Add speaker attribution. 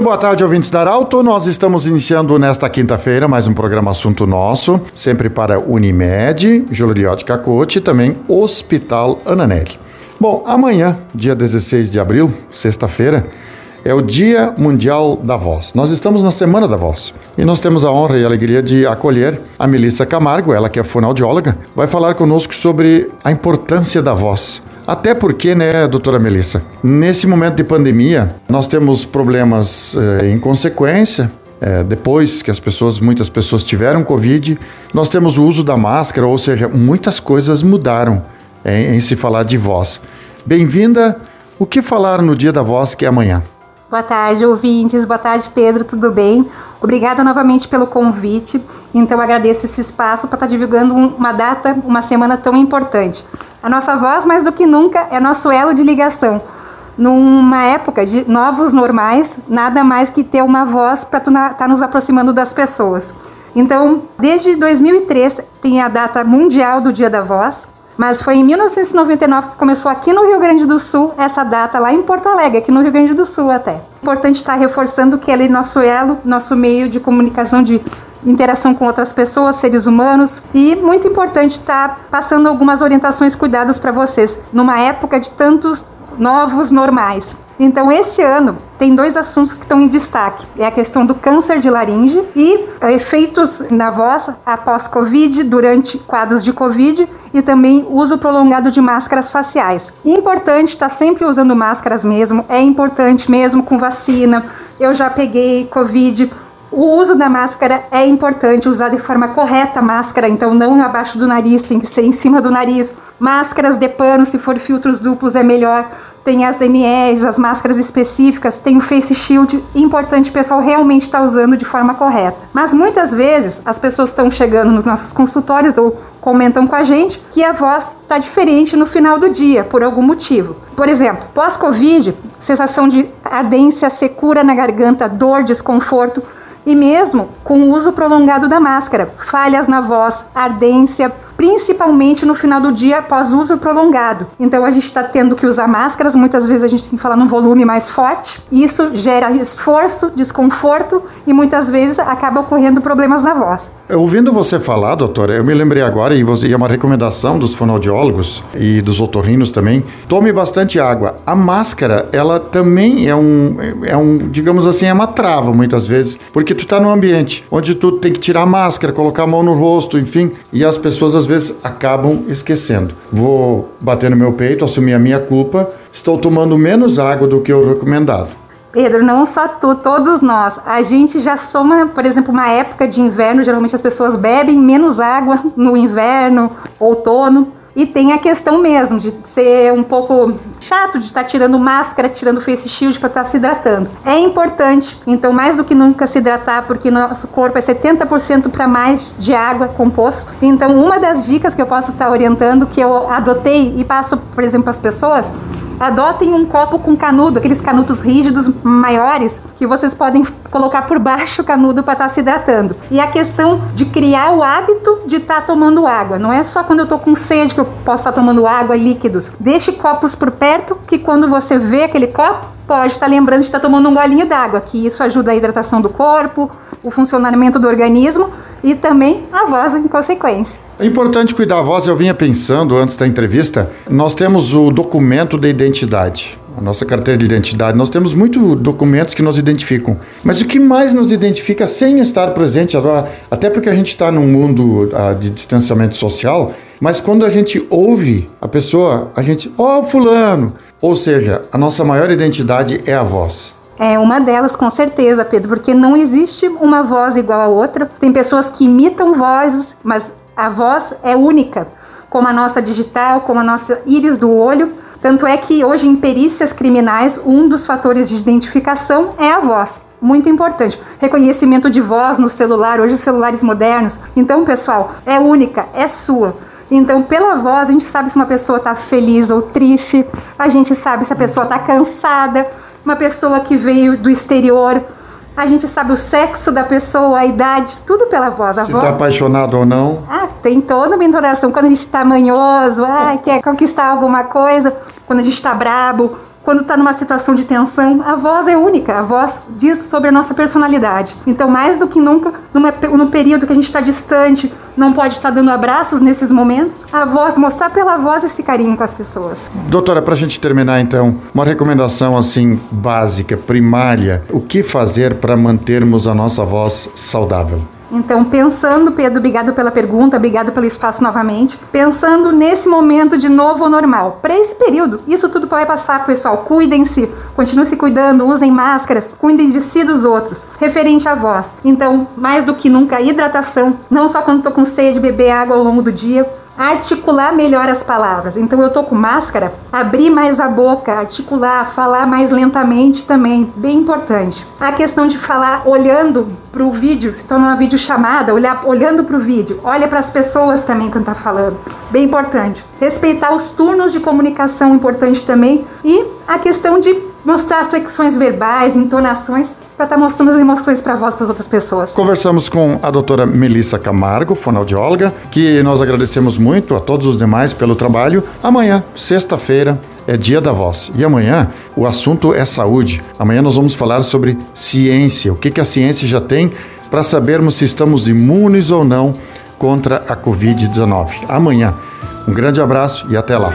Speaker 1: Muito boa tarde, ouvintes da Arauto. Nós estamos iniciando nesta quinta-feira mais um programa Assunto Nosso, sempre para Unimed, Juliote Cacote e também Hospital Ananelli. Bom, amanhã, dia 16 de abril, sexta-feira, é o Dia Mundial da Voz. Nós estamos na Semana da Voz e nós temos a honra e a alegria de acolher a Melissa Camargo, ela que é fonoaudióloga, vai falar conosco sobre a importância da voz. Até porque, né, doutora Melissa, nesse momento de pandemia, nós temos problemas eh, em consequência, é, depois que as pessoas, muitas pessoas tiveram Covid, nós temos o uso da máscara, ou seja, muitas coisas mudaram em, em se falar de voz. Bem-vinda. O que falar no Dia da Voz, que é amanhã?
Speaker 2: Boa tarde, ouvintes. Boa tarde, Pedro. Tudo bem? Obrigada novamente pelo convite. Então, agradeço esse espaço para estar divulgando uma data, uma semana tão importante. A nossa voz, mais do que nunca, é nosso elo de ligação. Numa época de novos normais, nada mais que ter uma voz para estar tá nos aproximando das pessoas. Então, desde 2003 tem a data mundial do Dia da Voz, mas foi em 1999 que começou aqui no Rio Grande do Sul essa data, lá em Porto Alegre, aqui no Rio Grande do Sul até. Importante estar reforçando que ele é nosso elo, nosso meio de comunicação, de interação com outras pessoas, seres humanos. E muito importante estar passando algumas orientações, cuidados para vocês, numa época de tantos novos normais. Então, esse ano tem dois assuntos que estão em destaque: é a questão do câncer de laringe e efeitos na voz após Covid, durante quadros de Covid e também uso prolongado de máscaras faciais. Importante estar tá sempre usando máscaras mesmo, é importante mesmo com vacina. Eu já peguei Covid. O uso da máscara é importante, usar de forma correta a máscara, então não abaixo do nariz, tem que ser em cima do nariz. Máscaras de pano, se for filtros duplos, é melhor tem as MEs, as máscaras específicas, tem o face shield, importante o pessoal realmente estar tá usando de forma correta. Mas muitas vezes as pessoas estão chegando nos nossos consultórios ou comentam com a gente que a voz está diferente no final do dia, por algum motivo. Por exemplo, pós-Covid, sensação de ardência, secura na garganta, dor, desconforto, e mesmo com o uso prolongado da máscara, falhas na voz, ardência, principalmente no final do dia após uso prolongado. Então a gente está tendo que usar máscaras, muitas vezes a gente tem que falar num volume mais forte, isso gera esforço, desconforto e muitas vezes acaba ocorrendo problemas na voz.
Speaker 1: Ouvindo você falar, doutora, eu me lembrei agora, e, você, e é uma recomendação dos fonoaudiólogos e dos otorrinos também, tome bastante água. A máscara, ela também é um, é um digamos assim, é uma trava muitas vezes, porque tu está num ambiente onde tu tem que tirar a máscara, colocar a mão no rosto, enfim, e as pessoas às vezes acabam esquecendo. Vou bater no meu peito, assumir a minha culpa, estou tomando menos água do que o recomendado.
Speaker 2: Pedro, não só tu, todos nós. A gente já soma, por exemplo, uma época de inverno, geralmente as pessoas bebem menos água no inverno, outono. E tem a questão mesmo de ser um pouco chato de estar tirando máscara, tirando face shield para estar se hidratando. É importante, então, mais do que nunca se hidratar, porque nosso corpo é 70% para mais de água composto. Então, uma das dicas que eu posso estar orientando, que eu adotei e passo, por exemplo, para as pessoas, adotem um copo com canudo, aqueles canudos rígidos maiores que vocês podem colocar por baixo o canudo para estar se hidratando. E a questão de criar o hábito de estar tomando água. Não é só quando eu estou com sede que eu posso estar tomando água, líquidos. Deixe copos por perto que quando você vê aquele copo, pode estar lembrando de estar tomando um golinho d'água, que isso ajuda a hidratação do corpo, o funcionamento do organismo e também a voz em consequência.
Speaker 1: É importante cuidar da voz, eu vinha pensando antes da entrevista, nós temos o documento de identidade, a nossa carteira de identidade, nós temos muitos documentos que nos identificam, mas o que mais nos identifica sem estar presente, até porque a gente está num mundo uh, de distanciamento social, mas quando a gente ouve a pessoa, a gente, ó oh, fulano, ou seja, a nossa maior identidade é a voz.
Speaker 2: É uma delas, com certeza, Pedro, porque não existe uma voz igual a outra. Tem pessoas que imitam vozes, mas a voz é única, como a nossa digital, como a nossa íris do olho. Tanto é que hoje em perícias criminais, um dos fatores de identificação é a voz. Muito importante. Reconhecimento de voz no celular, hoje os celulares modernos. Então, pessoal, é única, é sua. Então, pela voz, a gente sabe se uma pessoa está feliz ou triste, a gente sabe se a pessoa está cansada, uma pessoa que veio do exterior. A gente sabe o sexo da pessoa, a idade, tudo pela voz. A
Speaker 1: Se está apaixonado ou não.
Speaker 2: Ah, tem toda uma entonação. Quando a gente está manhoso, ah, quer conquistar alguma coisa. Quando a gente está brabo, quando está numa situação de tensão, a voz é única, a voz diz sobre a nossa personalidade. Então, mais do que nunca, numa, no período que a gente está distante, não pode estar tá dando abraços nesses momentos, a voz, mostrar pela voz esse carinho com as pessoas.
Speaker 1: Doutora, para a gente terminar então, uma recomendação assim básica, primária, o que fazer para mantermos a nossa voz saudável?
Speaker 2: Então, pensando, Pedro, obrigado pela pergunta, obrigado pelo espaço novamente. Pensando nesse momento de novo normal, para esse período, isso tudo vai passar, pessoal. Cuidem-se, continuem se cuidando, usem máscaras, cuidem de si dos outros. Referente à voz. Então, mais do que nunca, hidratação, não só quando estou com sede, beber água ao longo do dia, articular melhor as palavras. Então eu tô com máscara, abrir mais a boca, articular, falar mais lentamente também, bem importante. A questão de falar olhando para o vídeo, se torna uma videochamada, olhar olhando para o vídeo, olha para as pessoas também quando tá falando, bem importante. Respeitar os turnos de comunicação, importante também, e a questão de mostrar flexões verbais, entonações para estar tá mostrando as emoções para voz para as outras pessoas.
Speaker 1: Conversamos com a doutora Melissa Camargo, fonoaudióloga, que nós agradecemos muito a todos os demais pelo trabalho. Amanhã, sexta-feira, é dia da voz. E amanhã o assunto é saúde. Amanhã nós vamos falar sobre ciência, o que, que a ciência já tem para sabermos se estamos imunes ou não contra a Covid-19. Amanhã. Um grande abraço e até lá.